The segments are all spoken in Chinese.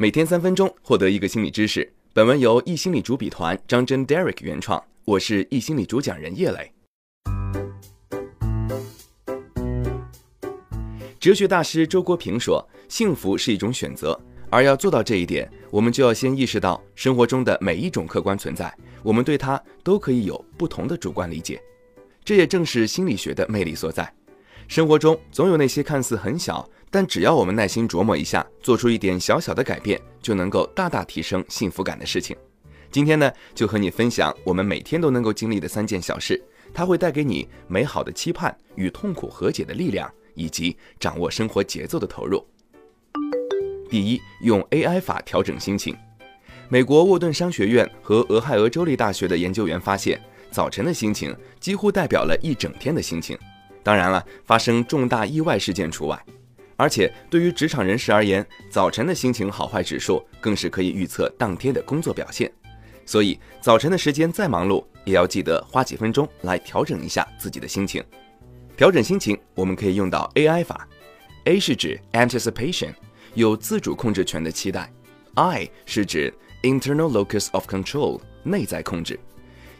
每天三分钟，获得一个心理知识。本文由易心理主笔团张真 Derek 原创，我是易心理主讲人叶磊。哲学大师周国平说：“幸福是一种选择，而要做到这一点，我们就要先意识到生活中的每一种客观存在，我们对它都可以有不同的主观理解。这也正是心理学的魅力所在。生活中总有那些看似很小。”但只要我们耐心琢磨一下，做出一点小小的改变，就能够大大提升幸福感的事情。今天呢，就和你分享我们每天都能够经历的三件小事，它会带给你美好的期盼、与痛苦和解的力量，以及掌握生活节奏的投入。第一，用 AI 法调整心情。美国沃顿商学院和俄亥俄州立大学的研究员发现，早晨的心情几乎代表了一整天的心情。当然了，发生重大意外事件除外。而且对于职场人士而言，早晨的心情好坏指数更是可以预测当天的工作表现。所以早晨的时间再忙碌，也要记得花几分钟来调整一下自己的心情。调整心情，我们可以用到 AI 法。A 是指 anticipation，有自主控制权的期待；I 是指 internal locus of control，内在控制，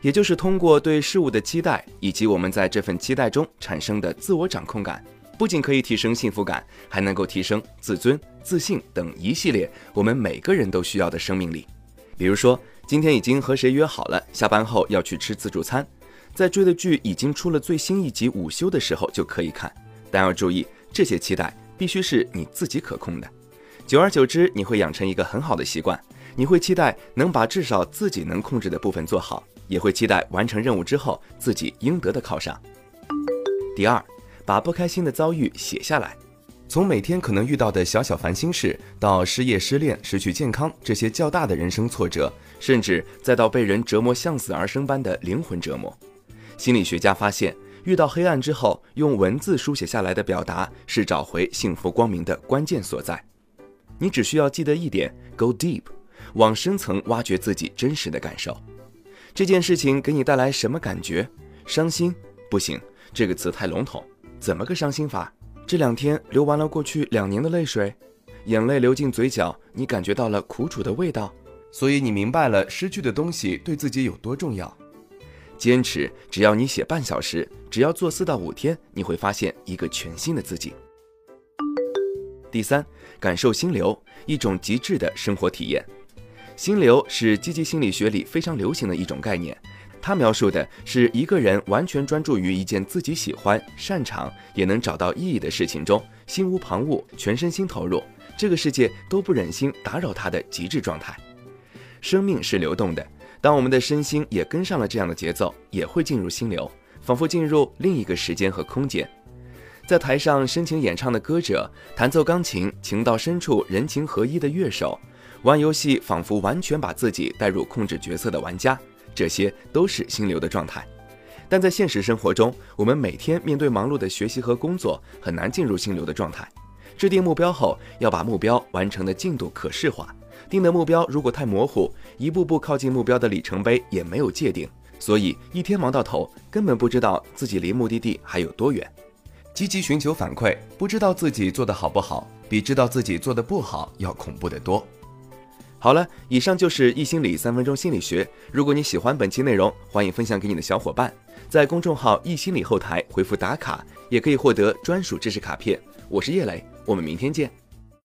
也就是通过对事物的期待，以及我们在这份期待中产生的自我掌控感。不仅可以提升幸福感，还能够提升自尊、自信等一系列我们每个人都需要的生命力。比如说，今天已经和谁约好了，下班后要去吃自助餐，在追的剧已经出了最新一集，午休的时候就可以看。但要注意，这些期待必须是你自己可控的。久而久之，你会养成一个很好的习惯，你会期待能把至少自己能控制的部分做好，也会期待完成任务之后自己应得的犒赏。第二。把不开心的遭遇写下来，从每天可能遇到的小小烦心事，到失业、失恋、失去健康这些较大的人生挫折，甚至再到被人折磨向死而生般的灵魂折磨。心理学家发现，遇到黑暗之后，用文字书写下来的表达是找回幸福光明的关键所在。你只需要记得一点：Go deep，往深层挖掘自己真实的感受。这件事情给你带来什么感觉？伤心？不行，这个词太笼统。怎么个伤心法？这两天流完了过去两年的泪水，眼泪流进嘴角，你感觉到了苦楚的味道，所以你明白了失去的东西对自己有多重要。坚持，只要你写半小时，只要做四到五天，你会发现一个全新的自己。第三，感受心流，一种极致的生活体验。心流是积极心理学里非常流行的一种概念。他描述的是一个人完全专注于一件自己喜欢、擅长也能找到意义的事情中，心无旁骛，全身心投入，这个世界都不忍心打扰他的极致状态。生命是流动的，当我们的身心也跟上了这样的节奏，也会进入心流，仿佛进入另一个时间和空间。在台上深情演唱的歌者，弹奏钢琴，情到深处人情合一的乐手，玩游戏，仿佛完全把自己带入控制角色的玩家。这些都是心流的状态，但在现实生活中，我们每天面对忙碌的学习和工作，很难进入心流的状态。制定目标后，要把目标完成的进度可视化。定的目标如果太模糊，一步步靠近目标的里程碑也没有界定，所以一天忙到头，根本不知道自己离目的地还有多远。积极寻求反馈，不知道自己做的好不好，比知道自己做的不好要恐怖得多。好了，以上就是易心理三分钟心理学。如果你喜欢本期内容，欢迎分享给你的小伙伴，在公众号易心理后台回复打卡，也可以获得专属知识卡片。我是叶磊，我们明天见。